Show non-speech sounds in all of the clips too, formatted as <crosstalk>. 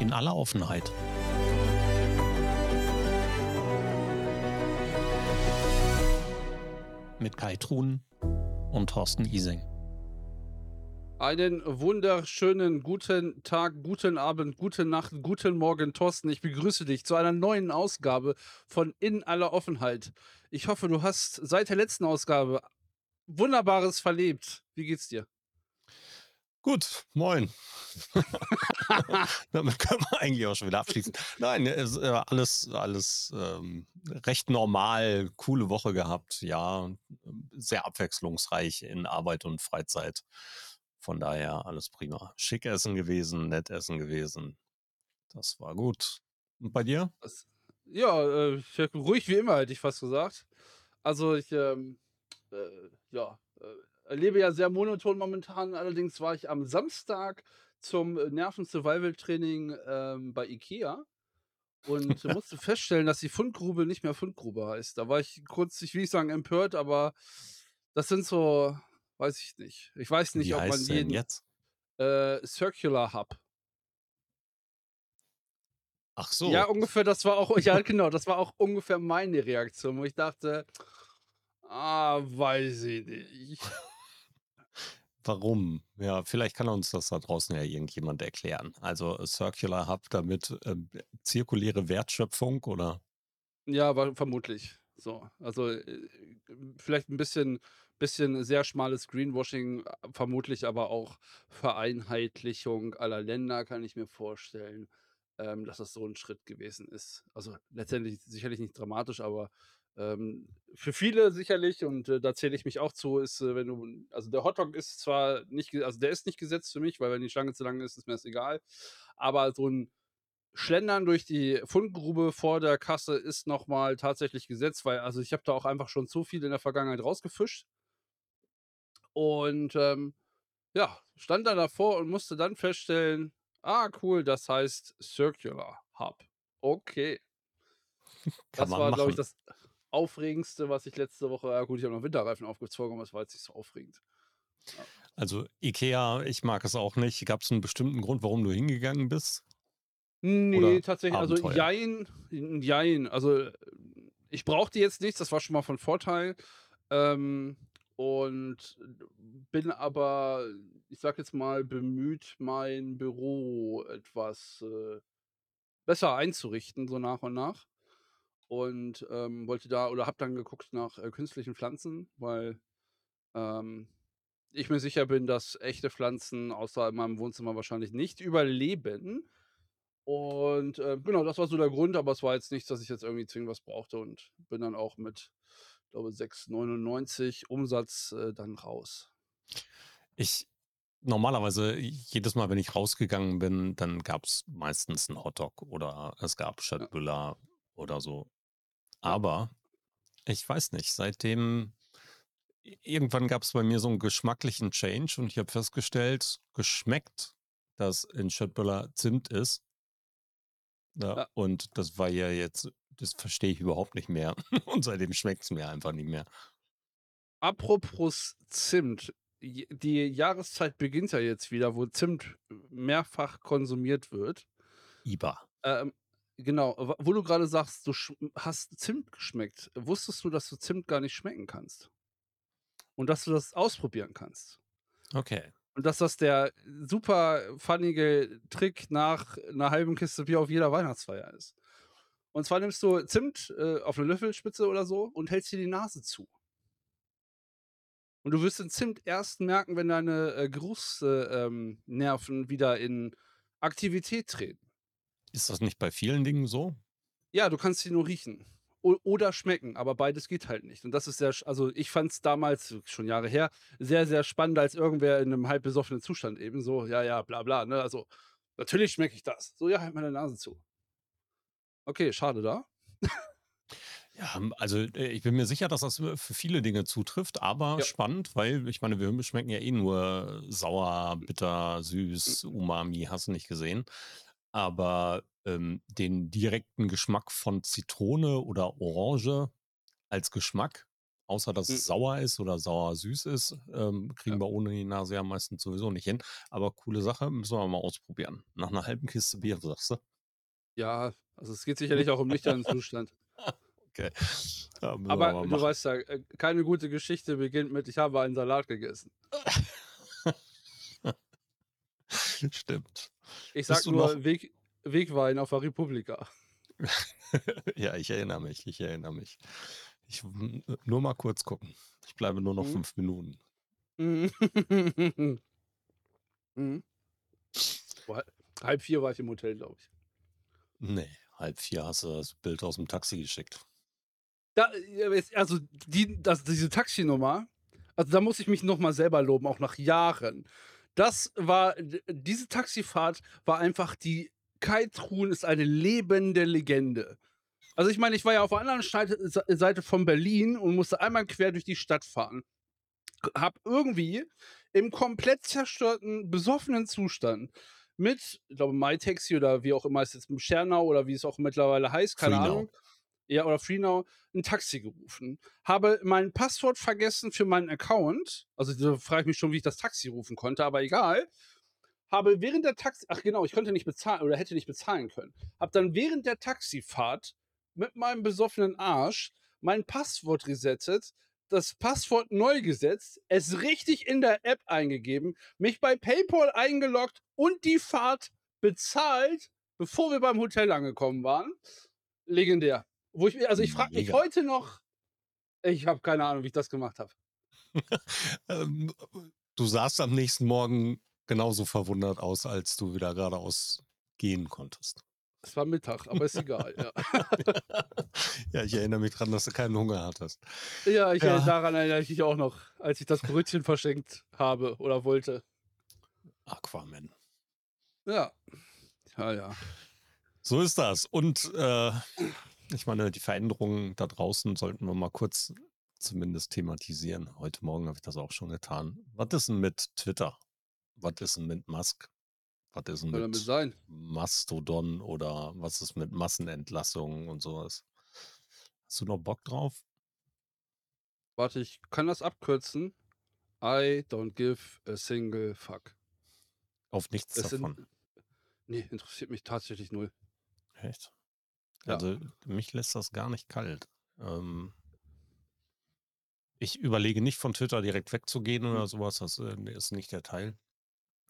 in aller Offenheit. Mit Kai Truhn und Thorsten Ising. Einen wunderschönen guten Tag, guten Abend, gute Nacht, guten Morgen, Thorsten. Ich begrüße dich zu einer neuen Ausgabe von In aller Offenheit. Ich hoffe, du hast seit der letzten Ausgabe Wunderbares verlebt. Wie geht's dir? Gut, moin. <laughs> Damit können wir eigentlich auch schon wieder abschließen. Nein, äh, alles, alles ähm, recht normal, coole Woche gehabt, ja, sehr abwechslungsreich in Arbeit und Freizeit. Von daher alles prima. Schick essen gewesen, nett essen gewesen. Das war gut. Und bei dir? Ja, äh, ruhig wie immer, hätte ich fast gesagt. Also ich, ähm, äh, ja, äh, lebe ja sehr monoton momentan. Allerdings war ich am Samstag zum äh, Nerven-Survival-Training ähm, bei Ikea und <laughs> musste feststellen, dass die Fundgrube nicht mehr Fundgrube heißt. Da war ich kurz, ich will nicht sagen empört, aber das sind so, weiß ich nicht. Ich weiß nicht, Wie ob man jeden jetzt? äh, Circular Hub. Ach Ja, so. ungefähr, das war auch, ja <laughs> genau, das war auch ungefähr meine Reaktion, wo ich dachte, ah, weiß ich nicht. Warum? Ja, vielleicht kann uns das da draußen ja irgendjemand erklären. Also äh, Circular Hub damit äh, zirkuläre Wertschöpfung oder? Ja, war vermutlich. So, also äh, vielleicht ein bisschen, bisschen sehr schmales Greenwashing, äh, vermutlich aber auch Vereinheitlichung aller Länder, kann ich mir vorstellen, ähm, dass das so ein Schritt gewesen ist. Also letztendlich sicherlich nicht dramatisch, aber ähm, für viele sicherlich, und äh, da zähle ich mich auch zu, ist, äh, wenn du, also der Hotdog ist zwar nicht, also der ist nicht gesetzt für mich, weil wenn die Schlange zu lang ist, ist mir das egal, aber so ein Schlendern durch die Fundgrube vor der Kasse ist nochmal tatsächlich gesetzt, weil also ich habe da auch einfach schon zu viel in der Vergangenheit rausgefischt. Und ähm, ja, stand da davor und musste dann feststellen, ah cool, das heißt Circular Hub. Okay, Kann das war, glaube ich, das Aufregendste, was ich letzte Woche, ja gut, ich habe noch Winterreifen aufgezogen, aber es war jetzt nicht so aufregend. Ja. Also Ikea, ich mag es auch nicht. Gab es einen bestimmten Grund, warum du hingegangen bist? Nee, Oder tatsächlich, also Abenteuer? jein, jein. Also ich brauchte jetzt nichts, das war schon mal von Vorteil. Ähm, und bin aber, ich sag jetzt mal, bemüht, mein Büro etwas äh, besser einzurichten, so nach und nach. Und ähm, wollte da oder hab dann geguckt nach äh, künstlichen Pflanzen, weil ähm, ich mir sicher bin, dass echte Pflanzen außer in meinem Wohnzimmer wahrscheinlich nicht überleben. Und, äh, genau, das war so der Grund, aber es war jetzt nichts, dass ich jetzt irgendwie zwingend was brauchte und bin dann auch mit, glaube 6,99 Umsatz, äh, dann raus. Ich normalerweise jedes Mal, wenn ich rausgegangen bin, dann gab es meistens einen Hotdog oder es gab Ja, Schöttbüller oder so. Aber ich weiß nicht, seitdem irgendwann gab es bei mir so einen geschmacklichen Change und ich habe festgestellt, geschmeckt, dass in Schöttbüller Zimt ist. Ja, Ja. und das war ja jetzt, das verstehe ich überhaupt nicht mehr. <laughs> Und seitdem schmeckt es mir einfach nicht mehr. Apropos Zimt, die Jahreszeit beginnt ja jetzt wieder, wo Zimt mehrfach konsumiert wird. Iba. Ähm, genau, wo du gerade sagst, du hast Zimt geschmeckt. Wusstest du, dass du Zimt gar nicht schmecken kannst? Und dass du das ausprobieren kannst? Okay. Und dass das der super funnige Trick nach 'ner halben Kiste Bier auf jeder Weihnachtsfeier ist. Und zwar nimmst du Zimt, äh, auf 'ne Löffelspitze oder so und hältst dir die Nase zu. Und du wirst den Zimt erst merken, wenn deine, äh, Geruchs äh, ähm, wieder in Aktivität treten. Ist das nicht bei vielen Dingen so? Ja, du kannst sie nur riechen oder schmecken, aber beides geht halt nicht. Und das ist sehr also, ich fand's damals, schon Jahre her, sehr, sehr spannend, als irgendwer in 'nem halb besoffenen Zustand eben so: „Ja, ja, bla bla“, ne? Also, natürlich schmecke ich das. So: „Ja, halt meine Nase zu.“ Okay, schade da. Ja, hm, also, äh, ich bin mir sicher, dass das, äh, für viele Dinge zutrifft, aber Ja. spannend, weil ich meine, wir schmecken ja eh nur sauer, bitter, süß, hm. Umami, hast du nicht gesehen. Aber, ähm, den direkten Geschmack von Zitrone oder Orange als Geschmack Außer, dass Hm. es sauer ist oder sauer-süß ist, ähm, kriegen Ja. wir ohne die Nase ja meistens sowieso nicht hin. Aber coole Sache, müssen wir mal ausprobieren. Nach einer halben Kiste Bier, sagst du? Ja, also es geht sicherlich auch im <laughs> nüchternen Zustand. Okay. Ja, Aber du weißt ja, äh, keine gute Geschichte beginnt mit: „Ich habe einen Salat gegessen.“ <laughs> Stimmt. Ich noch nur Weg Wegwein auf der Republika. <laughs> Ja, ich erinnere mich, ich erinnere mich. Ich w nur mal kurz gucken. Ich bleibe nur noch Mhm. 5 Minuten. Mhm. <laughs> Mhm. Boah, 3:30 war ich im Hotel, glaube ich. Ne, 3:30 hast du das Bild aus'm Taxi geschickt. Da also die das diese Taxinummer, also da muss ich mich noch mal selber loben, auch nach Jahren. Das war diese Taxifahrt war einfach die Kai-Truhen ist eine lebende Legende. Also ich meine, ich war ja auf der anderen Seite von Berlin und musste einmal quer durch die Stadt fahren. Habe irgendwie im komplett zerstörten, besoffenen Zustand mit, ich glaube, MyTaxi oder wie auch immer es jetzt Schernau oder wie es auch mittlerweile heißt, keine FreeNow. Ahnung. Ja, oder FreeNow, 'n Taxi gerufen. Habe mein Passwort vergessen für meinen Account. Also, da frage ich mich schon, wie ich das Taxi rufen konnte, aber egal. Habe während der Taxi ach genau, ich konnte nicht bezahlen oder hätte nicht bezahlen können. Habe dann während der Taxifahrt mit meinem besoffenen Arsch mein Passwort resettet, das Passwort neu gesetzt, es richtig in der App eingegeben, mich bei PayPal eingeloggt und die Fahrt bezahlt, bevor wir beim Hotel angekommen waren. Legendär. Wo ich mir also ich frage mich heute noch ich habe keine Ahnung, wie ich das gemacht habe. <laughs> Ähm, du sahst am nächsten Morgen genauso verwundert aus, als du wieder geradeaus gehen konntest. Es war Mittag, aber ist egal, ja. <laughs> Ja, ich erinnere mich dran, dass du keinen Hunger hattest. Ja, ich Ja. daran erinnere ich mich auch noch, als ich das Brötchen verschenkt habe oder wollte. Aquaman. Ja. Ja, ja. So ist das. Und äh, ich meine, die Veränderungen da draußen sollten wir mal kurz zumindest thematisieren. Heute Morgen habe ich das auch schon getan. Was ist denn mit Twitter? Was ist denn mit Musk? Was ist denn mit sein. Mastodon oder was ist mit Massenentlassungen und sowas? Hast du noch Bock drauf? Warte, ich kann das abkürzen. I don't give a single fuck. Auf nichts Es davon. ne, interessiert mich tatsächlich null. Echt? Ja. Also mich lässt das gar nicht kalt. Ähm, ich überlege nicht von Twitter direkt wegzugehen Mhm. oder sowas. Das äh, ist nicht der Teil.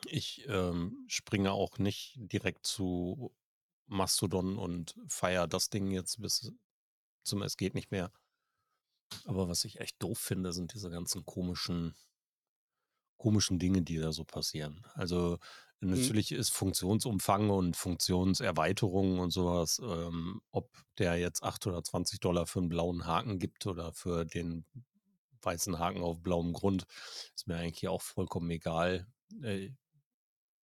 Ich ähm, springe auch nicht direkt zu Mastodon und feiere das Ding jetzt bis zum Es geht nicht mehr. Aber was ich echt doof finde, sind diese ganzen komischen, komischen Dinge, die da so passieren. Also Mhm. natürlich ist Funktionsumfang und Funktionserweiterung und sowas, ähm, ob der jetzt 8 oder 20 Dollar für einen blauen Haken gibt oder für den weißen Haken auf blauem Grund, ist mir eigentlich auch vollkommen egal. Äh,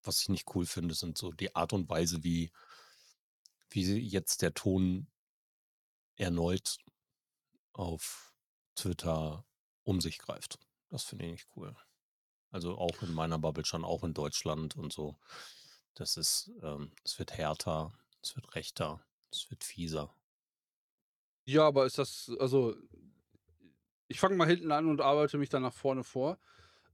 was ich nicht cool finde, sind so die Art und Weise, wie, wie jetzt der Ton erneut auf Twitter um sich greift. Das finde ich nicht cool. Also auch in meiner Bubble schon, auch in Deutschland und so. Das ist, ähm, es wird härter, es wird rechter, es wird fieser. Ja, aber ist das also ich fange mal hinten an und arbeite mich dann nach vorne vor.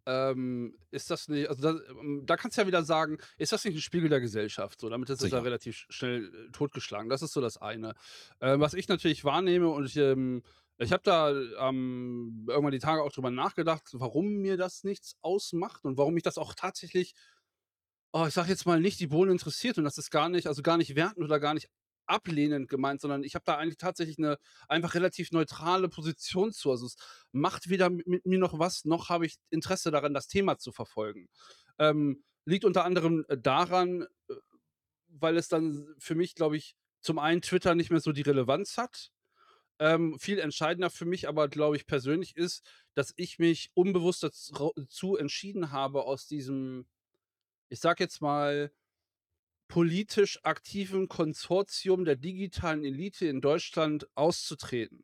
Ähm, ist das nicht also da ähm, da kannst du ja wieder sagen, ist das nicht 'n Spiegel der Gesellschaft so? Damit ist es ja relativ sch schnell, äh, totgeschlagen. Das ist so das eine. Ähm, was ich natürlich wahrnehme und ich, ähm ich habe da, ähm, irgendwann die Tage auch drüber nachgedacht, warum mir das nichts ausmacht und warum mich das auch tatsächlich, oh, ich sage jetzt mal, nicht die Bohne interessiert und das ist gar nicht also gar nicht wertend oder gar nicht ablehnend gemeint, sondern ich habe da eigentlich tatsächlich 'ne einfach relativ neutrale Position zu. Also, es macht weder mi mit mir noch was, noch habe ich Interesse daran, das Thema zu verfolgen. Ähm, liegt unter anderem, äh, daran, äh, weil es dann für mich, glaube ich, zum einen Twitter nicht mehr so die Relevanz hat. Ähm, viel entscheidender für mich aber, glaube ich, persönlich ist, dass ich mich unbewusst daz zu entschieden habe, aus diesem, ich sage jetzt mal, politisch aktiven Konsortium der digitalen Elite in Deutschland auszutreten.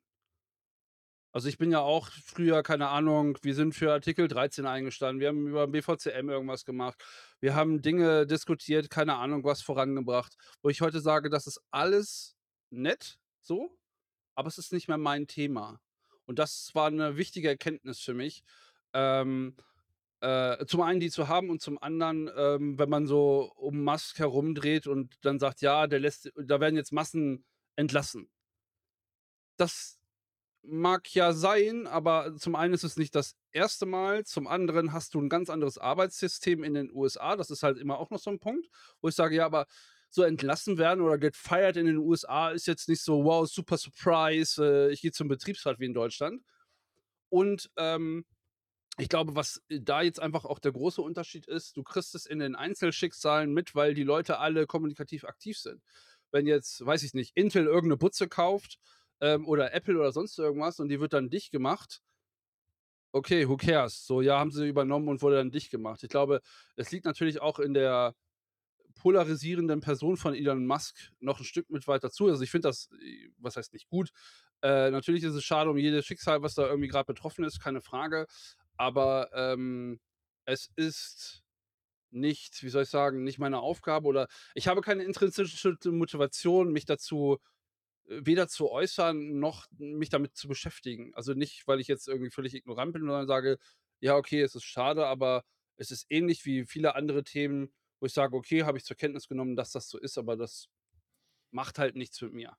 Also, ich bin ja auch früher, keine Ahnung wir sind für Artikel 13 eingestanden. Wir haben über BVCM irgendwas gemacht. Wir haben Dinge diskutiert, keine Ahnung was vorangebracht, wo ich heute sage, das ist alles nett so, aber es ist nicht mehr mein Thema. Und das war eine wichtige Erkenntnis für mich. Ähm, äh, zum einen die zu haben und zum anderen, ähm, wenn man so um Musk herumdreht und dann sagt: „Ja, der lässt da werden jetzt Massen entlassen.“ Das mag ja sein, aber zum einen ist es nicht das erste Mal, zum anderen hast du ein ganz anderes Arbeitssystem in den USA. Das ist halt immer auch noch so ein Punkt, wo ich sage: „Ja, aber so entlassen werden oder gefeiert in den USA ist jetzt nicht so: „Wow, super Surprise, äh, ich gehe zum Betriebsrat“ wie in Deutschland. Und, ähm ich glaube, was da jetzt einfach auch der große Unterschied ist, du kriegst es in den Einzelschicksalen mit, weil die Leute alle kommunikativ aktiv sind. Wenn jetzt, weiß ich nicht, Intel irgendeine Butze kauft ähm, oder Apple oder sonst irgendwas und die wird dann dicht gemacht, okay, who cares? So, ja, haben sie übernommen und wurde dann dicht gemacht. Ich glaube, es liegt natürlich auch in der polarisierenden Person von Elon Musk noch ein Stück mit weiter zu. Also ich finde das, äh, was heißt nicht gut. Äh, natürlich ist es schade um jedes Schicksal, was da irgendwie gerade betroffen ist, keine Frage. Aber ähm, es ist nicht, wie soll ich sagen, nicht meine Aufgabe oder ich habe keine intrinsische Motivation, mich dazu äh, weder zu äußern noch mich damit zu beschäftigen. Also nicht, weil ich jetzt irgendwie völlig ignorant bin, sondern sage, ja, okay, es ist schade, aber es ist ähnlich wie viele andere Themen, wo ich sage, okay, habe ich zur Kenntnis genommen, dass das so ist, aber das macht halt nichts mit mir.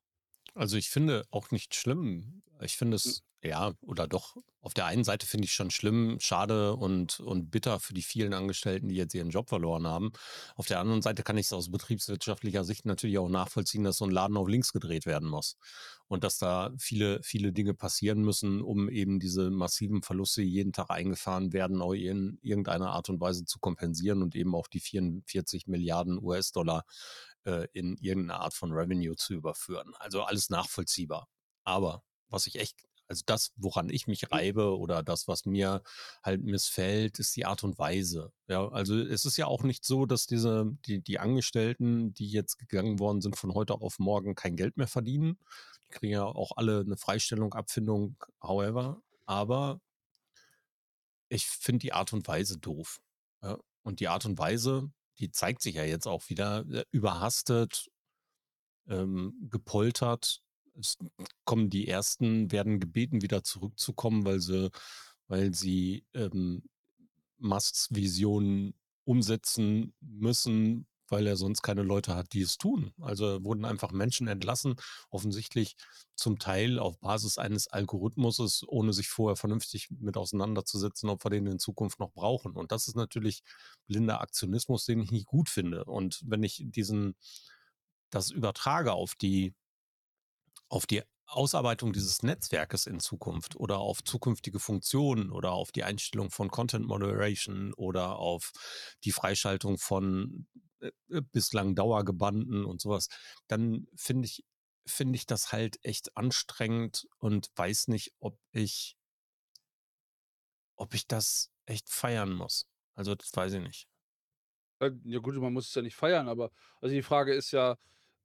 Also ich finde auch nicht schlimm. Ich finde Hm, es, ja, oder doch, auf der einen Seite finde ich schon schlimm, schade und, und bitter für die vielen Angestellten, die jetzt ihren Job verloren haben. Auf der anderen Seite kann ich es aus betriebswirtschaftlicher Sicht natürlich auch nachvollziehen, dass so ein Laden auf links gedreht werden muss. Und dass da viele, viele Dinge passieren müssen, um eben diese massiven Verluste, die jeden Tag eingefahren werden, auch in irgendeiner Art und Weise zu kompensieren und eben auch die 44 Milliarden US-Dollar äh, in irgendeine Art von Revenue zu überführen. Also alles nachvollziehbar. Aber was ich echt, also das, woran ich mich hm, reibe oder das, was mir halt missfällt, ist die Art und Weise. Ja, also es ist ja auch nicht so, dass diese, die, die Angestellten, die jetzt gegangen worden sind, von heute auf morgen kein Geld mehr verdienen. Die kriegen ja auch alle eine Freistellung, Abfindung, however. Aber ich finde die Art und Weise doof. Ja? Und die Art und Weise, die zeigt sich ja jetzt auch wieder äh, überhastet, ähm, gepoltert. Es kommen die ersten, werden gebeten, wieder zurückzukommen, weil sie, weil sie ähm, Musks Vision umsetzen müssen, weil er sonst keine Leute hat, die es tun. Also wurden einfach Menschen entlassen, offensichtlich zum Teil auf Basis eines Algorithmuses, ohne sich vorher vernünftig mit auseinanderzusetzen, ob wir den in Zukunft noch brauchen. Und das ist natürlich blinder Aktionismus, den ich nicht gut finde. Und wenn ich diesen, das übertrage auf die auf die Ausarbeitung dieses Netzwerkes in Zukunft oder auf zukünftige Funktionen oder auf die Einstellung von Content Moderation oder auf die Freischaltung von äh, äh, bislang Dauergebannten und sowas, dann finde ich, finde ich das halt echt anstrengend und weiß nicht, ob ich, ob ich das echt feiern muss. Also das weiß ich nicht. äh, ja gut, man muss es ja nicht feiern, aber also die Frage ist ja,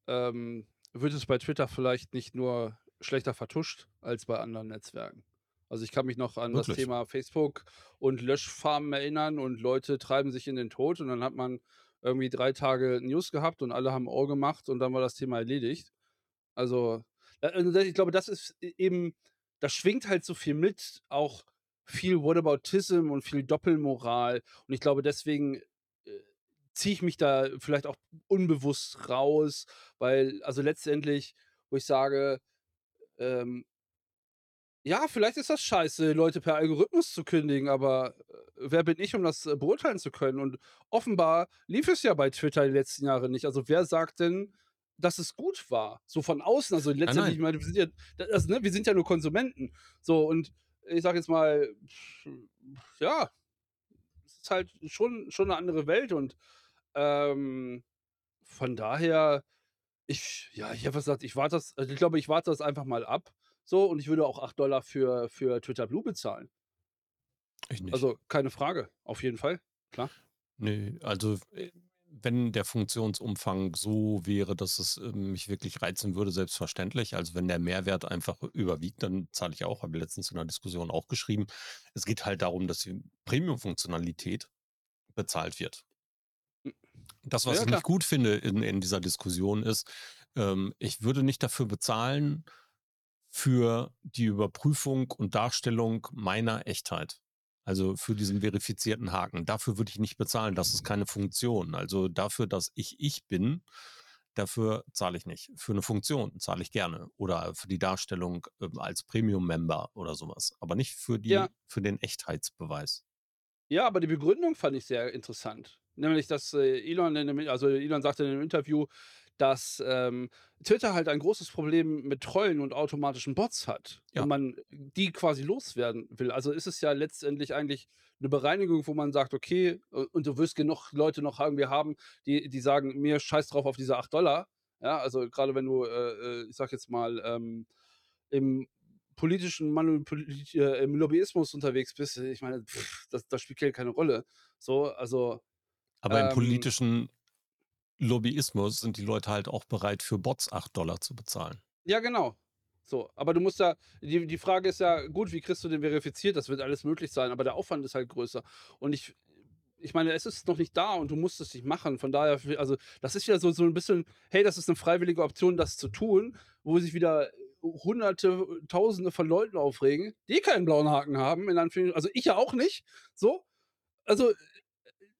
ähm, wird es bei Twitter vielleicht nicht nur schlechter vertuscht als bei anderen Netzwerken? Also, ich kann mich noch an das Wirklich. Thema Facebook und Löschfarmen erinnern und Leute treiben sich in den Tod und dann hat man irgendwie 3 Tage News gehabt und alle haben Ohr gemacht und dann war das Thema erledigt. Also, also, ich glaube, das ist e eben das schwingt halt so viel mit, auch viel Whataboutism und viel Doppelmoral. Und ich glaube, deswegen, äh, ziehe ich mich da vielleicht auch unbewusst raus, weil also, letztendlich, wo ich sage, ähm, ja, vielleicht ist das scheiße, Leute per Algorithmus zu kündigen, aber, äh, wer bin ich, um das, äh, beurteilen zu können? Und offenbar lief es ja bei Twitter die letzten Jahre nicht. Also, wer sagt denn, dass es gut war? So von außen, also Nein, letztendlich, nein. ich meine, wir sind ja da also, ne, wir sind ja nur Konsumenten. So und ich sage jetzt mal, ja, es ist halt schon schon 'ne andere Welt und, ähm, von daher ich ja, ich habe gesagt, ich warte das also, ich glaube, ich warte das einfach mal ab so und ich würde auch 8 für für Twitter Blue bezahlen. Ich nicht. Also, keine Frage, auf jeden Fall, klar. Ne, also, äh, wenn der Funktionsumfang so wäre, dass es, ähm, mich wirklich reizen würde, selbstverständlich. Also, wenn der Mehrwert einfach überwiegt, dann zahle ich auch. Habe ich letztens in 'ner Diskussion auch geschrieben. Es geht halt darum, dass die Premium-Funktionalität bezahlt wird. Das, was ja ich nicht gut finde in in dieser Diskussion ist, ähm, ich würde nicht dafür bezahlen für die Überprüfung und Darstellung meiner Echtheit. Also für diesen verifizierten Haken. Dafür würde ich nicht bezahlen. Das ist keine Funktion. Also dafür, dass ich ich bin, dafür zahle ich nicht. Für eine Funktion zahle ich gerne. Oder für die Darstellung äh, als Premium-Member oder sowas. Aber nicht für, die, Ja. für den Echtheitsbeweis. Ja, aber die Begründung fand ich sehr interessant. Nämlich, dass äh, Elon, in also Elon sagte in einem Interview, dass ähm, Twitter halt ein großes Problem mit Trollen und automatischen Bots hat Ja. und man die quasi loswerden will. Also ist es ja letztendlich eigentlich eine Bereinigung, wo man sagt, okay, und du wirst genug Leute noch irgendwie haben, die, die sagen, mir scheiß drauf auf diese 8 Dollar. Ja, also gerade wenn du, äh, äh, ich sag jetzt mal, ähm, im politischen Manipul äh, im Lobbyismus unterwegs bist, ich meine, pff, das, das spielt keine Rolle. So, also Aber im Ähm, politischen Lobbyismus sind die Leute halt auch bereit, für Bots 8 Dollar zu bezahlen. Ja, genau. So, aber du musst ja die die Frage ist ja, gut, wie kriegst du den verifiziert? Das wird alles möglich sein, aber der Aufwand ist halt größer. Und ich ich meine, es ist noch nicht da und du musst es nicht machen. Von daher, also, das ist ja so so 'n bisschen: „Hey, das ist eine freiwillige Option, das zu tun“, wo sich wieder Hunderte, Tausende von Leuten aufregen, die keinen blauen Haken haben, in Anführungs also, ich ja auch nicht, so. Also,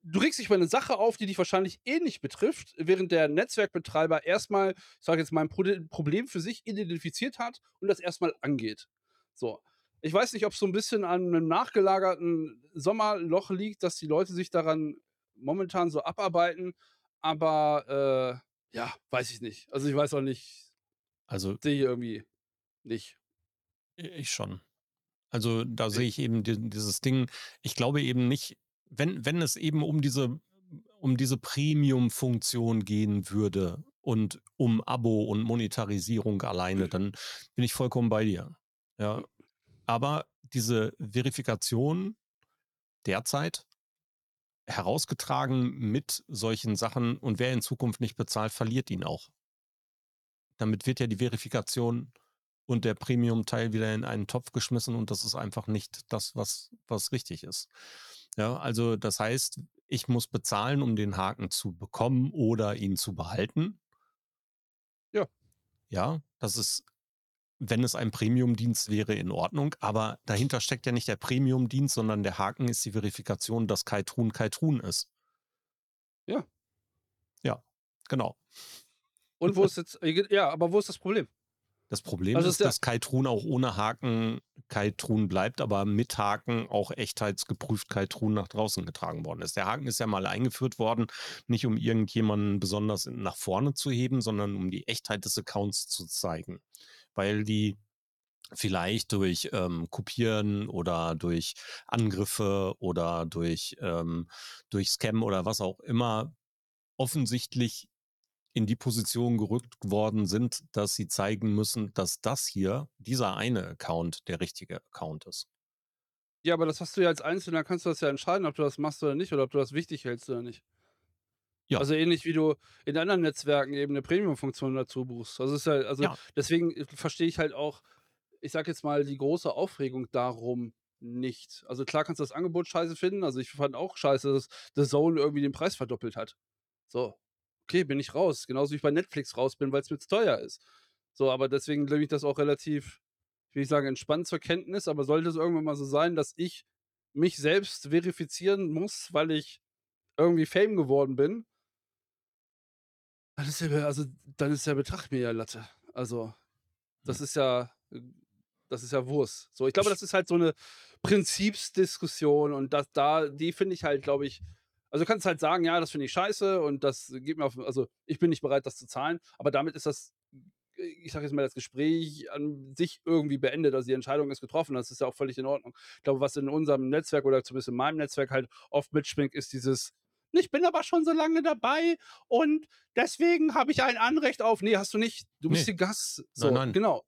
du regst dich über eine Sache auf, die dich wahrscheinlich eh nicht betrifft, während der Netzwerkbetreiber erstmal, ich sage jetzt mal, ein Problem für sich identifiziert hat und das erstmal angeht. So. Ich weiß nicht, ob's so ein bisschen an einem nachgelagerten Sommerloch liegt, dass die Leute sich daran momentan so abarbeiten, aber, äh, ja, weiß ich nicht. Also, ich weiß auch nicht Also sehe ich irgendwie nicht. ich schon. Also da sehe ich eben di dieses Ding. Ich glaube eben nicht, wenn wenn es eben um diese um diese Premium-Funktion gehen würde und um Abo und Monetarisierung alleine, dann bin ich vollkommen bei dir. Ja. Aber diese Verifikation derzeit herausgetragen mit solchen Sachen und wer in Zukunft nicht bezahlt, verliert ihn auch. Damit wird ja die Verifikation und der Premium-Teil wieder in einen Topf geschmissen und das ist einfach nicht das, was, was richtig ist. Ja, also das heißt, ich muss bezahlen, um den Haken zu bekommen oder ihn zu behalten. Ja. Ja, das ist, wenn es ein Premium-Dienst wäre, in Ordnung, aber dahinter steckt ja nicht der Premium-Dienst, sondern der Haken ist die Verifikation, dass Kai Trun Kai Trun ist. Ja. Ja, genau. Und wo ist jetzt ja, aber wo ist das Problem? Das Problem Also, ist, dass Kai Trun auch ohne Haken Kai Trun bleibt, aber mit Haken auch echtheitsgeprüft Kai Trun nach draußen getragen worden ist. Der Haken ist ja mal eingeführt worden, nicht um irgendjemanden besonders nach vorne zu heben, sondern um die Echtheit des Accounts zu zeigen. Weil die vielleicht durch ähm, Kopieren oder durch Angriffe oder durch, ähm, durch Scam oder was auch immer offensichtlich in die Position gerückt worden sind, dass sie zeigen müssen, dass das hier, dieser eine Account, der richtige Account ist. Ja, aber das hast du ja als Einzelner kannst du das ja entscheiden, ob du das machst oder nicht oder ob du das wichtig hältst oder nicht. Ja. Also, ähnlich wie du in anderen Netzwerken eben 'ne Premium-Funktion dazu buchst. Also, ist ja also, Ja. deswegen äh, verstehe ich halt auch, ich sage jetzt mal, die große Aufregung darum nicht. Also, klar kannst du das Angebot scheiße finden. Also, ich fand auch scheiße, dass The Zone irgendwie den Preis verdoppelt hat. So, okay, bin ich raus. Genauso wie ich bei Netflix raus bin, weil's mir zu teuer ist. So, aber deswegen nehme ich das auch relativ, ich will nicht sagen, entspannt zur Kenntnis, aber sollte es irgendwann mal so sein, dass ich mich selbst verifizieren muss, weil ich irgendwie Fame geworden bin dann ist der also, dann ist der Betrag mir ja Latte. Also, das Hm. ist ja äh, das ist ja Wurst. So, ich glaube, Ich das ist halt so 'ne Prinzipsdiskussion und das da die finde ich halt, glaube ich also, du kannst halt sagen: „Ja, das finde ich scheiße und das geht mir auf also, ich bin nicht bereit, das zu zahlen.“ Aber damit ist das, ich sage jetzt mal, das Gespräch an sich irgendwie beendet. Also, die Entscheidung ist getroffen, das ist ja auch völlig in Ordnung. Ich glaube, was in unserem Netzwerk oder zumindest in meinem Netzwerk halt oft mitschwingt, ist dieses: „Ich bin aber schon so lange dabei und deswegen habe ich ein Anrecht auf“ „Ne, hast du nicht. Du bist Ne. hier Gast.“ So, Nein, nein. genau.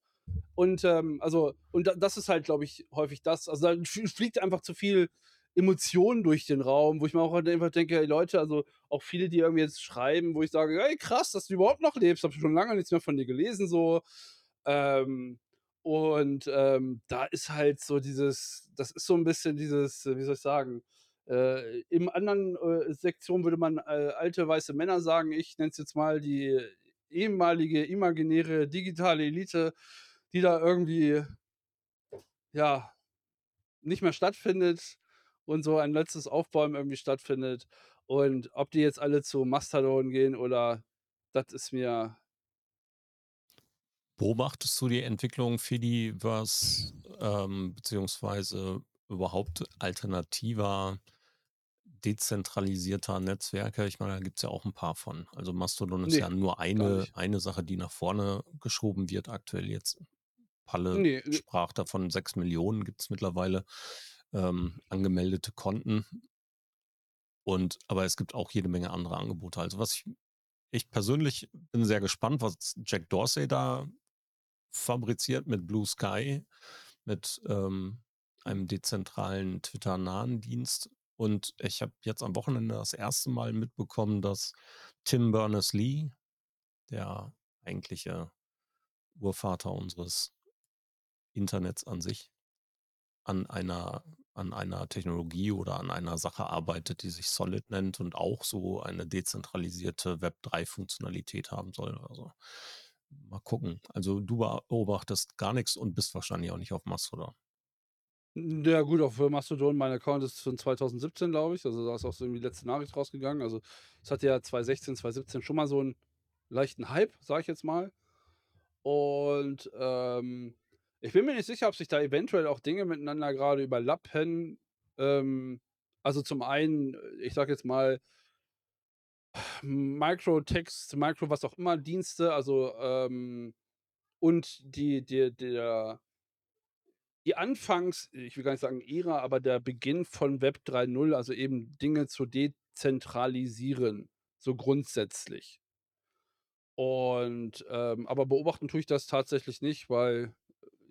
Und, ähm, also und da das ist halt, glaube ich, häufig das. Also, da fliegt einfach zu viel Emotion durch den Raum, wo ich mir auch halt einfach denke: „Ey Leute“, also, auch viele, die irgendwie jetzt schreiben, wo ich sage: „Ey, krass, dass du überhaupt noch lebst. Habe schon lange nichts mehr von dir gelesen“, so. Ähm, und, ähm, da ist halt so dieses das ist so 'n bisschen dieses, äh, wie soll ich sagen, äh, im anderen, äh, Sektion würde man, äh, alte weiße Männer sagen. Ich nenne es jetzt mal die ehemalige imaginäre digitale Elite, die da irgendwie ja, nicht mehr stattfindet und so ein letztes Aufbäumen irgendwie stattfindet. Und ob die jetzt alle zu Mastodon gehen oder das ist mir Beobachtest du die Entwicklung Fediverse, ähm, beziehungsweise überhaupt alternativer, dezentralisierter Netzwerke? Ich meine, da gibt's ja auch 'n paar von. Also, Mastodon ist Ne, ja nur eine eine Sache, die nach vorne geschoben wird aktuell jetzt. Palle Ne, äh sprach davon, 6.000.000 gibt's mittlerweile, ähm, angemeldete Konten. Und aber es gibt auch jede Menge andere Angebote. Also, was ich ich persönlich bin sehr gespannt, was Jack Dorsey da fabriziert mit Blue Sky, mit, ähm, einem dezentralen Twitter-nahen Dienst. Und ich habe jetzt am Wochenende das 1. Mal mitbekommen, dass Tim Berners-Lee, der eigentliche Urvater unseres Internets an sich, an einer an einer Technologie oder an einer Sache arbeitet, die sich Solid nennt und auch so eine dezentralisierte Web3-Funktionalität haben soll. Also, mal gucken. Also, du beobachtest gar nix und bist wahrscheinlich auch nicht auf Mastodon. Ja gut, auf, äh, Mastodon mein Account ist von 2017, glaube ich. Also, da ist auch so die letzte Nachricht rausgegangen. Also, es hatte ja 2016, 2017 schon mal so 'n leichten Hype, sage ich jetzt mal. Und, ähm, ich bin mir nicht sicher, ob sich da eventuell auch Dinge miteinander grade überlappen. Ähm, also, zum einen, äh, ich sage jetzt mal <sighs> Microtext, Micro was auch immer Dienste, also, ähm, und die der der die Anfangs ich will gar nicht sagen Ära, aber der Beginn von Web 3.0, also, eben Dinge zu dezentralisieren, so grundsätzlich. Und, ähm aber beobachten tue ich das tatsächlich nicht, weil,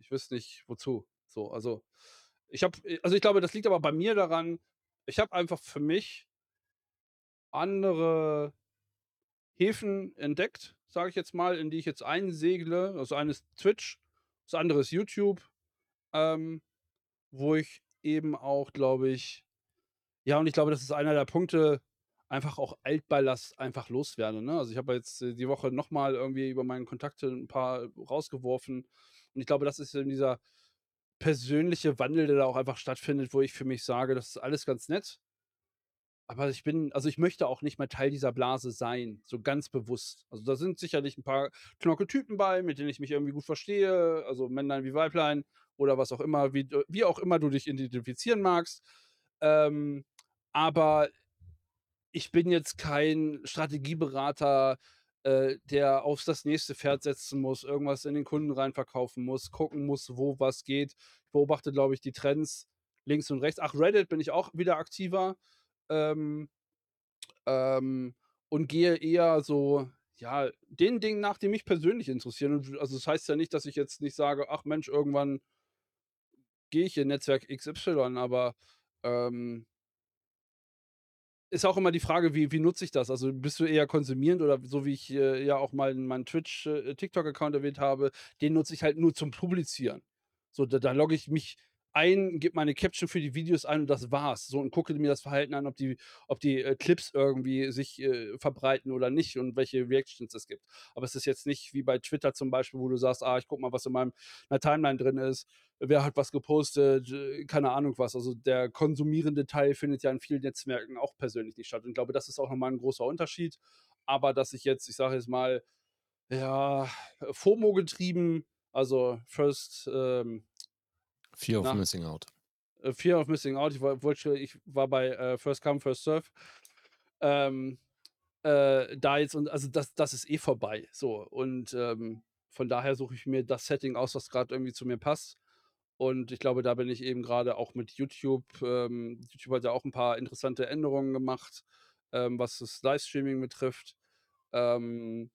ich wüsste nicht wozu. So, also, ich habe äh, also, ich glaube, das liegt aber bei mir daran, ich habe einfach für mich andere Häfen entdeckt, sage ich jetzt mal, in die ich jetzt einsegle. Das eine ist Twitch, das andere ist YouTube, ähm, wo ich eben auch, glaube ich ja, und ich glaube, das ist einer der Punkte, einfach auch Altballast einfach loswerde, ne? Also, ich habe jetzt, äh, die Woche noch mal irgendwie über meine Kontakte 'n paar rausgeworfen. Und ich glaube, das ist eben dieser persönliche Wandel, der da auch einfach stattfindet, wo ich für mich sage: „Das ist alles ganz nett“ aber ich bin also, ich möchte auch nicht mehr Teil dieser Blase sein, so ganz bewusst. Also, da sind sicherlich 'n paar Knocke-Typen bei, mit denen ich mich irgendwie gut verstehe, also, Männlein wie Weiblein oder was auch immer, wie d wie auch immer du dich identifizieren magst. Ähm, aber ich bin jetzt kein Strategieberater, äh, der auf das nächste Pferd setzen muss, irgendwas in den Kunden rein verkaufen muss, gucken muss, wo was geht. Ich beobachte, glaube ich, die Trends links und rechts. Ach, Reddit bin ich auch wieder aktiver, ähm, ähm, und gehe eher so, ja, den Dingen nach, die mich persönlich interessieren. Und also, das heißt ja nicht, dass ich jetzt nicht sage: „Ach Mensch, irgendwann“ „gehe ich in Netzwerk XY“, aber, ähm ist auch immer die Frage, wie wie nutze ich das? Also, bist du eher konsumierend oder so wie ich, äh, ja auch mal meinen Twitch äh, erwähnt habe, den nutze ich halt nur zum Publizieren. So, da da logge ich mich ein, gebe meine Caption für die Videos ein und das war's. So und gucke mir das Verhalten an, ob die ob die, äh, Clips irgendwie sich, äh, verbreiten oder nicht und welche Reactions es gibt. Aber es ist jetzt nicht wie bei Twitter zum Beispiel, wo du sagst: „Ah, ich gucke mal, was in meinem 'ner Timeline drin ist. Wer hat was gepostet?“ Äh, keine Ahnung was. Also, der konsumierende Teil findet ja in vielen Netzwerken auch persönlich nicht statt. Und ich glaube, das ist auch noch mal 'n großer Unterschied. Aber dass ich jetzt, ich sage jetzt mal, ja, FOMO getrieben, also, First, ähm Fear of na Missing Out. äh, Fear of Missing Out. Ich woll wollte schon ich war bei, äh, First Come, First Serve. Ähm, äh, da jetzt und also, das das ist eh vorbei, so. Und, ähm, von daher suche ich mir das Setting aus, was grad irgendwie zu mir passt. Und ich glaube, da bin ich eben grade auch mit YouTube ähm, YouTube hat ja auch 'n paar interessante Änderungen gemacht, ähm, was das Livestreaming betrifft. Ähm,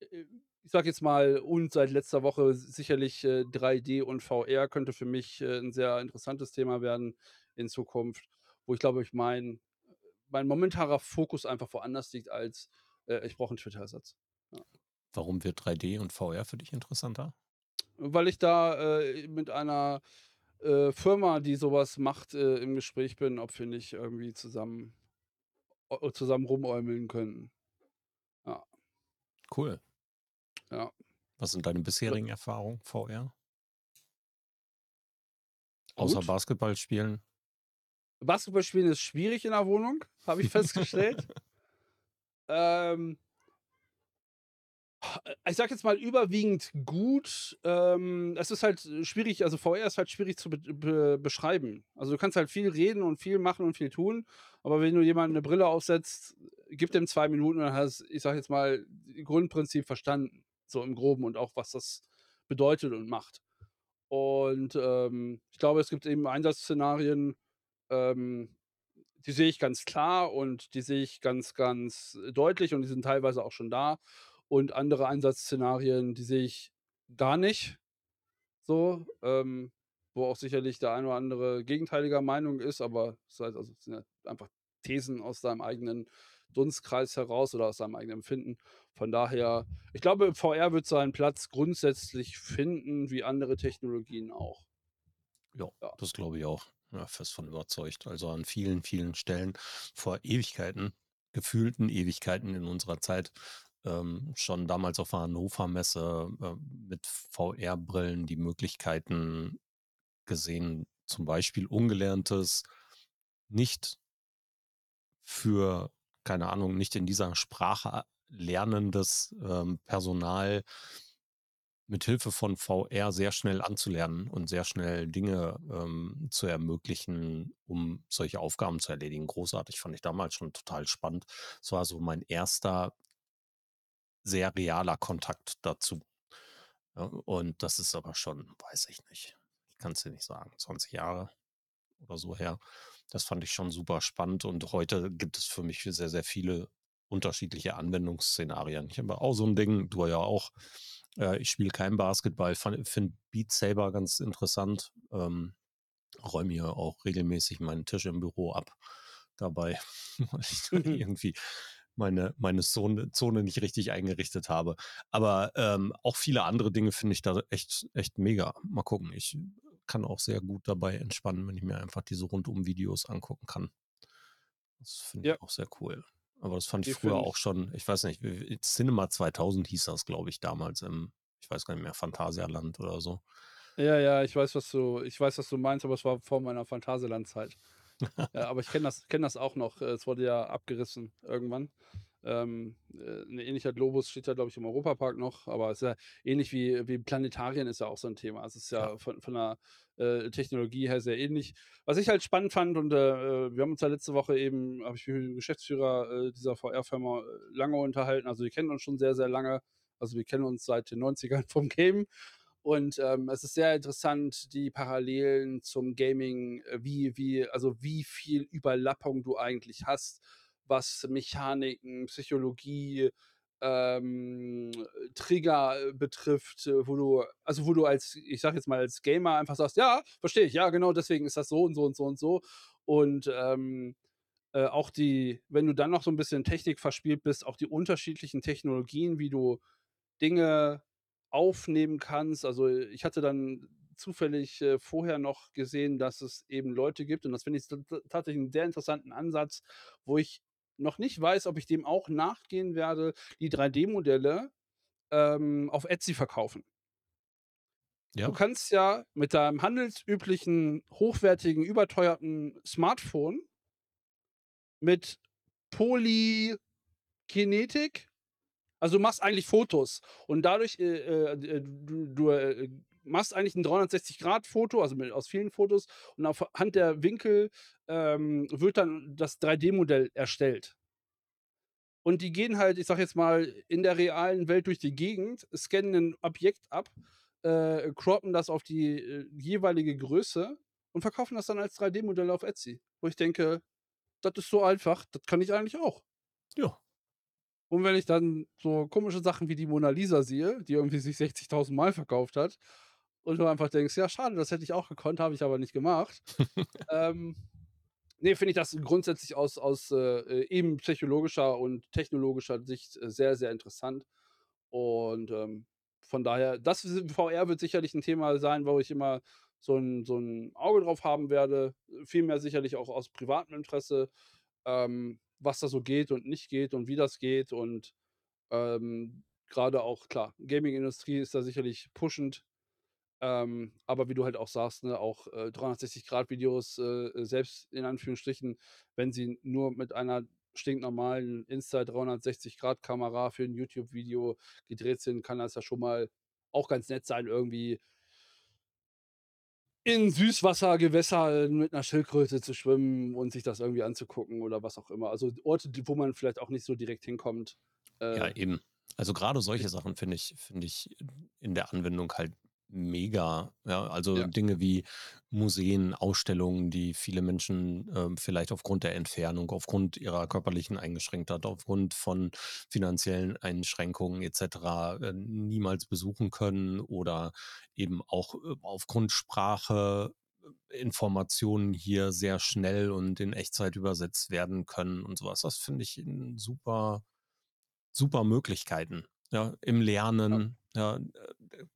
äh, ich sage jetzt mal und seit letzter Woche sicherlich, äh, 3D und VR könnte für mich, äh, 'n sehr interessantes Thema werden in Zukunft, wo ich glaube ich, mein mein momentaner Fokus einfach woanders liegt als, äh, ich brauche 'n Twitter-Ersatz. Ja. Warum wird 3D und VR für dich interessanter? Weil ich da, äh, mit einer, äh, Firma, die so was macht, äh, im Gespräch bin, ob wir nicht irgendwie zusammen zusammen rumäumeln können. Ja. Cool. Ja. Was sind deine bisherigen Erfahrungen VR? Außer gut. Basketball spielen? Basketball spielen ist schwierig in der Wohnung, habe ich festgestellt. <laughs> Ähm äh, ich sage jetzt mal überwiegend gut. Ähm, es ist halt, schwierig also VR ist halt schwierig zu be be beschreiben. Also, du kannst halt viel reden und viel machen und viel tun, aber wenn du jemandem 'ne Brille aufsetzt, gib dem 2 Minuten und dann hast ich sage jetzt mal, Grundprinzip verstanden, so im Groben und auch, was das bedeutet und macht. Und, ähm, ich glaube, es gibt eben Einsatzszenarien, ähm, die sehe ich ganz klar und die sehe ich ganz, ganz, äh, deutlich und die sind teilweise auch schon da. Und andere Einsatzszenarien, die sehe ich gar nicht so, ähm, wo auch sicherlich der ein oder andere gegenteiliger Meinung ist, aber das heißt also, es sind ja einfach Thesen aus seinem eigenen Dunstkreis heraus oder aus seinem eigenen Empfinden. Von daher, ich glaube, VR wird seinen Platz grundsätzlich finden, wie andere Technologien auch. Ja, Ja. das glaube ich auch. Ja, fest von überzeugt. Also, an vielen, vielen Stellen vor Ewigkeiten, gefühlten Ewigkeiten in unserer Zeit, ähm, schon damals auf der Hannover Messe, äh, mit VR-Brillen die Möglichkeiten gesehen, zum Beispiel Ungelerntes nicht für, keine Ahnung, nicht in dieser Sprache lernendes, ähm, Personal mit Hilfe von VR sehr schnell anzulernen und sehr schnell Dinge, ähm, zu ermöglichen, um solche Aufgaben zu erledigen. Großartig, fand ich damals schon total spannend. Es war so mein 1. sehr realer Kontakt dazu. Und das ist aber schon, weiß ich nicht, ich kann's dir nicht sagen, 20 Jahre oder so her. Das fand ich schon super spannend und heute gibt es für mich sehr, sehr viele unterschiedliche Anwendungsszenarien. Ich habe auch so 'n Ding, du ja auch. Äh, ich spiele keinen Basketball, finde Beat Saber ganz interessant, ähm, räume mir auch regelmäßig meinen Tisch im Büro ab dabei, <laughs> weil ich <laughs> irgendwie meine meine Zone Zone nicht richtig eingerichtet habe. Aber, ähm, auch viele andere Dinge finde ich da echt echt mega. Mal gucken, ich kann auch sehr gut dabei entspannen, wenn ich mir einfach diese Rundum-Videos angucken kann. Das finde Ja. ich auch sehr cool. Aber das fand ich früher auch schon ich weiß nicht, Cinema 2000 hieß das, glaube ich, damals im ich weiß gar nicht mehr, Phantasialand oder so. Ja, ja, ich weiß, was du ich weiß, was du meinst, aber es war vor meiner Phantasialand-Zeit. <laughs> Ja, aber ich kenne das kenne das auch noch. Äh, es wurde ja abgerissen irgendwann. Ähm, äh, 'n ähnlicher Globus steht ja, glaube ich, im Europapark noch, aber ist ja ähnlich wie wie Planetarien ist ja auch so 'n Thema. Es ist Ja. ja von von der, äh, Technologie her sehr ähnlich. Was ich halt spannend fand und, äh, wir haben uns ja letzte Woche eben habe ich mich mit dem Geschäftsführer, äh, dieser VR-Firma, äh, lange unterhalten. Also, wir kennen uns schon sehr, sehr lange. Also, wir kennen uns seit den 90ern <laughs> vom Gamen und, ähm, es ist sehr interessant, die Parallelen zum Gaming, äh, wie wie also, wie viel Überlappung du eigentlich hast, was Mechaniken, Psychologie, ähm, Trigger, äh, betrifft, äh, wo du also, wo du als ich sage jetzt mal, als Gamer einfach sagst: „Ja, verstehe ich. Ja, genau deswegen ist das so und so und so und so.“ Und, ähm, äh, auch die wenn du dann noch so 'n bisschen Technik verspielt bist, auch die unterschiedlichen Technologien, wie du Dinge aufnehmen kannst. Also, ich hatte dann zufällig, äh, vorher noch gesehen, dass es eben Leute gibt und das finde ich tatsächlich 'n sehr interessanten Ansatz, wo ich noch nicht weiß, ob ich dem auch nachgehen werde, die 3D-Modelle, ähm, auf Etsy verkaufen. Du Ja. kannst ja mit deinem handelsüblichen, hochwertigen, überteuerten Smartphone mit Polykinetik also, du machst eigentlich Fotos und dadurch, äh, äh, äh, du du, äh, machst eigentlich 'n 360°-Foto, also, mit aus vielen Fotos und auf Hand der Winkel, ähm, wird dann das 3D-Modell erstellt. Und die gehen halt, ich sage jetzt mal, in der realen Welt durch die Gegend, scannen 'nen Objekt ab, äh, croppen das auf die, äh, jeweilige Größe und verkaufen das dann als 3D-Modell auf Etsy. Wo ich denke: „Das ist so einfach, das kann ich eigentlich auch.“ Ja. Und wenn ich dann so komische Sachen wie die Mona Lisa sehe, die irgendwie sich 60.000 Mal verkauft hat und du einfach denkst: „Ja, schade, das hätte ich auch gekonnt, habe ich aber nicht gemacht.“ <laughs> Ähm, ne, finde ich das grundsätzlich aus aus, äh, äh, eben psychologischer und technologischer Sicht, äh, sehr, sehr interessant. Und, ähm, von daher, das VR wird sicherlich 'n Thema sein, wo ich immer so 'n so 'n Auge drauf haben werde, vielmehr sicherlich auch aus privatem Interesse, ähm, was da so geht und nicht geht und wie das geht und, ähm, grade auch klar, Gaming-Industrie ist da sicherlich pushend. Ähm, aber wie du halt auch sagst, ne, auch, äh, 360-Grad-Videos, äh, selbst in Anführungsstrichen, wenn sie nur mit einer stinknormalen Insta-360-Grad-Kamera für 'n YouTube-Video gedreht sind, kann das ja schon mal auch ganz nett sein, irgendwie in Süßwassergewässern mit 'ner Schildkröte zu schwimmen und sich das irgendwie anzugucken oder was auch immer. Also, Orte, wo man vielleicht auch nicht so direkt hinkommt. Ja, Äh eben. Also, grade solche Sachen finde ich finde ich in der Anwendung halt mega, ja? Also, Ja. Dinge wie Museen, Ausstellungen, die viele Menschen, ähm, vielleicht aufgrund der Entfernung, aufgrund ihrer körperlichen Eingeschränktheit, aufgrund von finanziellen Einschränkungen et cetera, äh, niemals besuchen können oder eben auch, äh, aufgrund Sprache äh, Informationen hier sehr schnell und in Echtzeit übersetzt werden können und so was. Das finde ich super super Möglichkeiten, ja, im Ja. Lernen, ja. Äh, d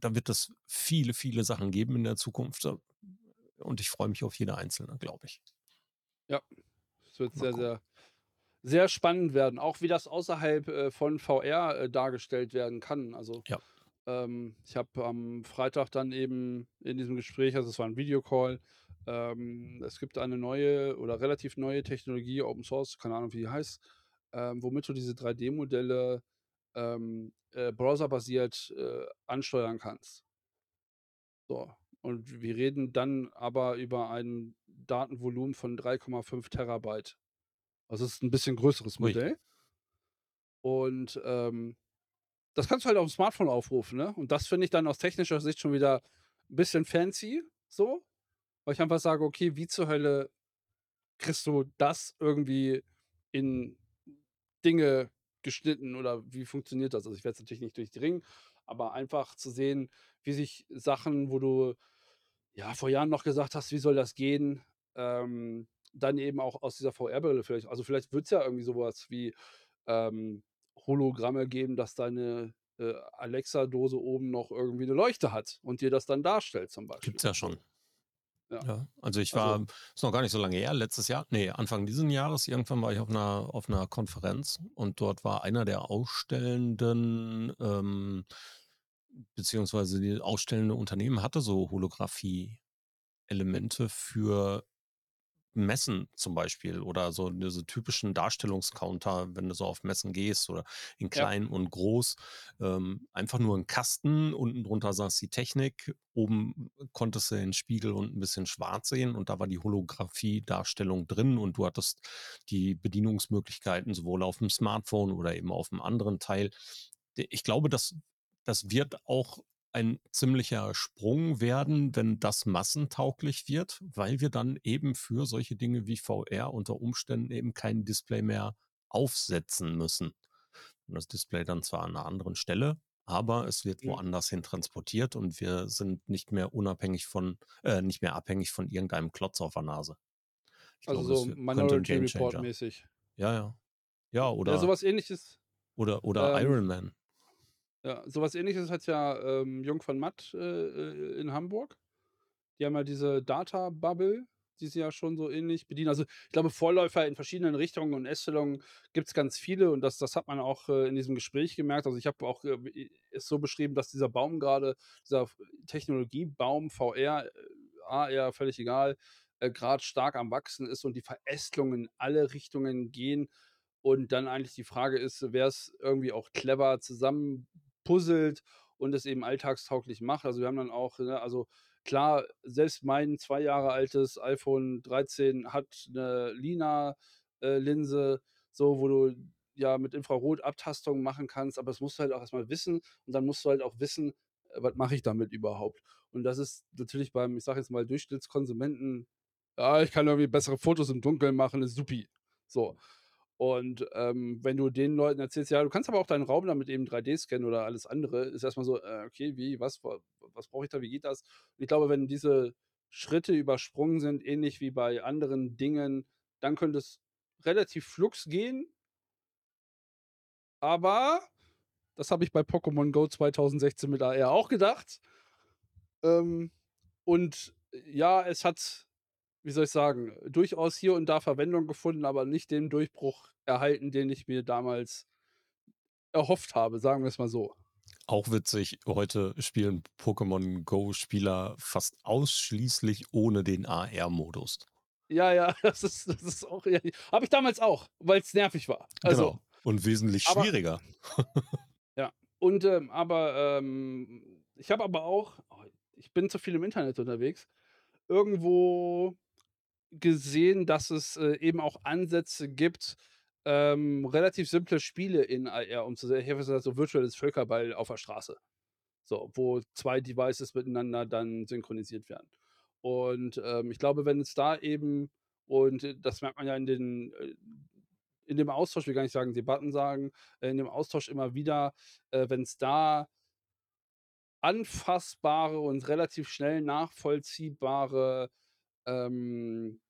da wird es viele, viele Sachen geben in der Zukunft, äh, und ich freue mich auf jede einzelne, glaube ich. Ja, es wird Mal sehr, gucken. sehr sehr spannend werden, auch wie das außerhalb, äh, von VR, äh, dargestellt werden kann. Also, Ja. ähm, ich habe am Freitag dann eben in diesem Gespräch also, es war 'n Videocall ähm, es gibt eine neue oder relativ neue Technologie, Open Source, keine Ahnung, wie die heißt, ähm, womit du diese 3D-Modelle, ähm, äh, browserbasiert, äh, ansteuern kannst. So, und wir reden dann aber über ein Datenvolumen von 3,5 Terabyte. Also, es ist 'n bisschen größeres Ui. Modell. Und, ähm, das kannst du halt aufm Smartphone aufrufen, ne? Und das finde ich dann aus technischer Sicht schon wieder 'n bisschen fancy so, weil ich einfach sage: „Okay, wie zur Hölle kriegst du das irgendwie in Dinge geschnitten oder wie funktioniert das?“ Also, ich werde es natürlich nicht durchdringen, aber einfach zu sehen, wie sich Sachen, wo du, ja, vor Jahren noch gesagt hast: „Wie soll das gehen?“ Ähm, dann eben auch aus dieser VR-Brille vielleicht also, vielleicht wird's ja irgendwie so was wie, ähm, Hologramme geben, dass deine, äh, Alexa-Dose oben noch irgendwie 'ne Leuchte hat und dir das dann darstellt zum Beispiel, Gibt's ja schon. Ja. Ja, also, ich Also war ist noch gar nicht so lange her, letztes Jahr ne, Anfang diesen Jahres irgendwann war ich auf 'ner auf 'ner Konferenz und dort war einer der Ausstellenden, ähm beziehungsweise die ausstellende Unternehmen hatte so Holographie-Elemente für Messen zum Beispiel oder so diese typischen Darstellungscounter, wenn du so auf Messen gehst oder in Ja. klein und groß. Ähm, einfach nur 'n Kasten, unten drunter saß die Technik, oben konntest du den Spiegel und 'n bisschen schwarz sehen und da war die Holographie-Darstellung drin und du hattest die Bedienungsmöglichkeiten sowohl aufm Smartphone oder eben aufm anderen Teil. Ich glaube, das das wird auch ein ziemlicher Sprung werden, wenn das massentauglich wird, weil wir dann eben für solche Dinge wie VR unter Umständen eben kein Display mehr aufsetzen müssen. Und das Display dann zwar an 'ner anderen Stelle, aber es wird Mhm. woanders hin transportiert und wir sind nicht mehr unabhängig von äh, nicht mehr abhängig von irgendeinem Klotz auf der Nase. Ich Also, glaube, so Minority Report mäßig. Ja, ja. Ja, Ja, oder was Ähnliches oder oder ähm Iron Man. Ja, so was Ähnliches hat ja, ähm, Jung von Matt, äh, äh, in Hamburg. Die haben ja diese Data Bubble, die sie ja schon so ähnlich bedienen. Also, ich glaube, Vorläufer in verschiedenen Richtungen und Ästelungen gibt's ganz viele und das das hat man auch, äh, in diesem Gespräch gemerkt. Also, ich habe auch, äh, es so beschrieben, dass dieser Baum grade dieser Technologiebaum VR, äh, AR, völlig egal, äh, grad stark am Wachsen ist und die Verästelungen in alle Richtungen gehen und dann eigentlich die Frage ist, wer's irgendwie auch clever zusammenpuzzelt und es eben alltagstauglich macht. Also, wir haben dann auch, ne also, klar, selbst mein 2 Jahre altes iPhone 13 hat 'ne Lina äh, so, wo du ja mit Infrarotabtastung machen kannst, aber das musst du halt auch erst mal wissen und dann musst du halt auch wissen: „Äh, was mache ich damit überhaupt?“ Und das ist natürlich beim, ich sage jetzt mal, Durchschnittskonsumenten: „Ja, ich kann irgendwie bessere Fotos im Dunkeln machen, ist supi.“ So. Und, ähm, wenn du den Leuten erzählst: „Ja, du kannst aber auch deinen Raum damit eben 3D scannen oder alles andere“, ist erst mal so: „Äh, okay, wie, was, wa was brauche ich da, wie geht das?“ Und ich glaube, wenn diese Schritte übersprungen sind, ähnlich wie bei anderen Dingen, dann könnte es relativ flugs gehen. Aber das habe ich bei Pokémon Go 2016 mit AR auch gedacht. Ähm, und ja, es hat, wie soll ich sagen, durchaus hier und da Verwendung gefunden, aber nicht den Durchbruch erhalten, den ich mir damals erhofft habe, sagen wir's mal so. Auch witzig, heute spielen Pokémon Go-Spieler fast ausschließlich ohne den AR-Modus. Ja, ja, <laughs> das ist, das ist auch. Ja, habe ich damals auch, weil es nervig war. Also, genau. Und wesentlich aber, schwieriger. <laughs> ja, und ähm, aber ähm, ich habe aber auch, oh, ich bin zu viel im Internet unterwegs, irgendwo gesehen, dass es äh, eben auch Ansätze gibt, ähm, relativ simple Spiele in AR umzusetzen. Ich habe gesagt, so virtuelles Völkerball auf der Straße. So, wo zwei Devices miteinander dann synchronisiert werden. Und ähm, ich glaube, wenn es da eben, und äh, das merkt man ja in den äh, in dem Austausch, will gar nicht sagen Debatten sagen, äh, in dem Austausch immer wieder, äh, wenn es da anfassbare und relativ schnell nachvollziehbare ähm,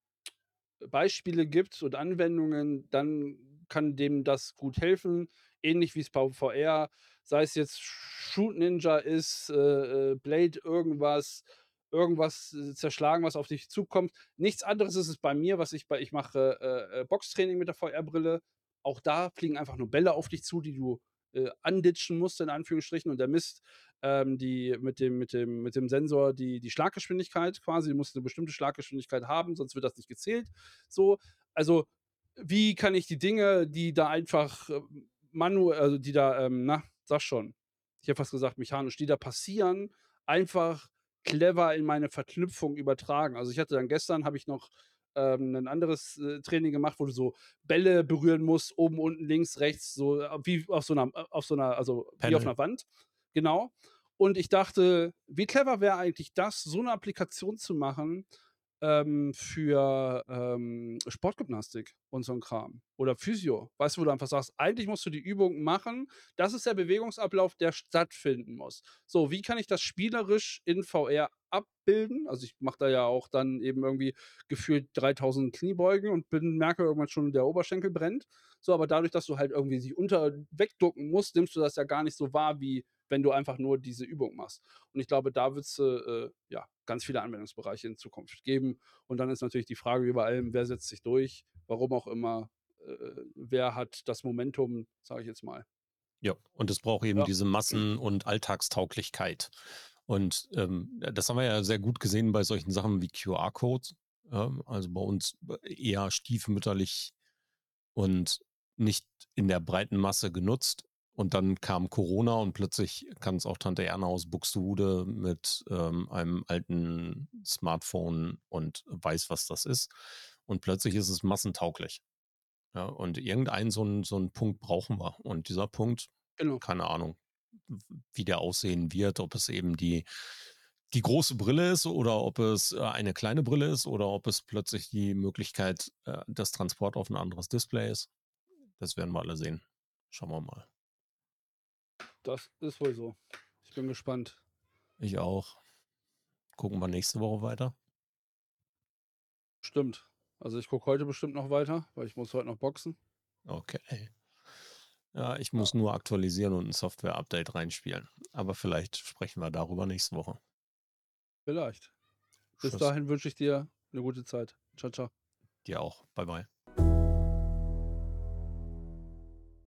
Beispiele gibt und Anwendungen, dann kann dem das gut helfen. Ähnlich wie es bei VR, sei es jetzt Shoot Ninja ist, äh, äh, Blade irgendwas, irgendwas äh, zerschlagen, was auf dich zukommt. Nichts anderes ist es bei mir, was ich bei, ich mache äh, äh Boxtraining mit der VR-Brille. Auch da fliegen einfach nur Bälle auf dich zu, die du äh, anditschen musst, in Anführungsstrichen. Und der misst ähm, die, mit, dem, mit, dem, mit dem Sensor die, die Schlaggeschwindigkeit quasi. Du musst eine bestimmte Schlaggeschwindigkeit haben, sonst wird das nicht gezählt. So, also wie kann ich die Dinge, die da einfach äh, manuell, also die da, ähm, na, sag schon, ich habe fast gesagt mechanisch, die da passieren, einfach clever in meine Verknüpfung übertragen. Also ich hatte dann gestern, habe ich noch ähm, ein anderes äh, Training gemacht, wo du so Bälle berühren musst, oben, unten, links, rechts, so äh, wie auf so einer, auf so einer, also Panel. wie auf einer Wand. Genau. Und ich dachte, wie clever wäre eigentlich das, so eine Applikation zu machen, ähm, für ähm, Sportgymnastik und so ein Kram oder Physio. Weißt du, wo du einfach sagst, eigentlich musst du die Übung machen. Das ist der Bewegungsablauf, der stattfinden muss. So, wie kann ich das spielerisch in VR abbilden? Also ich mache da ja auch dann eben irgendwie gefühlt 3000 Kniebeugen und bin, merke irgendwann schon, der Oberschenkel brennt. So, aber dadurch, dass du halt irgendwie sie unter wegducken musst, nimmst du das ja gar nicht so wahr, wie wenn du einfach nur diese Übung machst. Und ich glaube, da wird es äh, ja ganz viele Anwendungsbereiche in Zukunft geben. Und dann ist natürlich die Frage über allem, wer setzt sich durch, warum auch immer, äh, wer hat das Momentum, sage ich jetzt mal. Ja, und es braucht eben ja. diese Massen- und Alltagstauglichkeit. Und ähm, das haben wir ja sehr gut gesehen bei solchen Sachen wie QR-Codes. Ähm, also bei uns eher stiefmütterlich und nicht in der breiten Masse genutzt. Und dann kam Corona und plötzlich kann es auch Tante Erna aus Buxtehude mit ähm, einem alten Smartphone und weiß, was das ist. Und plötzlich ist es massentauglich. Ja, und irgendeinen so einen, so einen Punkt brauchen wir. Und dieser Punkt, genau. keine Ahnung, wie der aussehen wird, ob es eben die, die große Brille ist oder ob es äh, eine kleine Brille ist oder ob es plötzlich die Möglichkeit äh, des Transport auf ein anderes Display ist. Das werden wir alle sehen. Schauen wir mal. Das ist wohl so. Ich bin gespannt. Ich auch. Gucken wir nächste Woche weiter. Stimmt. Also ich gucke heute bestimmt noch weiter, weil ich muss heute noch boxen. Okay. Ja, ich muss nur aktualisieren und ein Software-Update reinspielen. Aber vielleicht sprechen wir darüber nächste Woche. Vielleicht. Bis Schluss. dahin wünsche ich dir eine gute Zeit. Ciao, ciao. Dir auch. Bye, bye.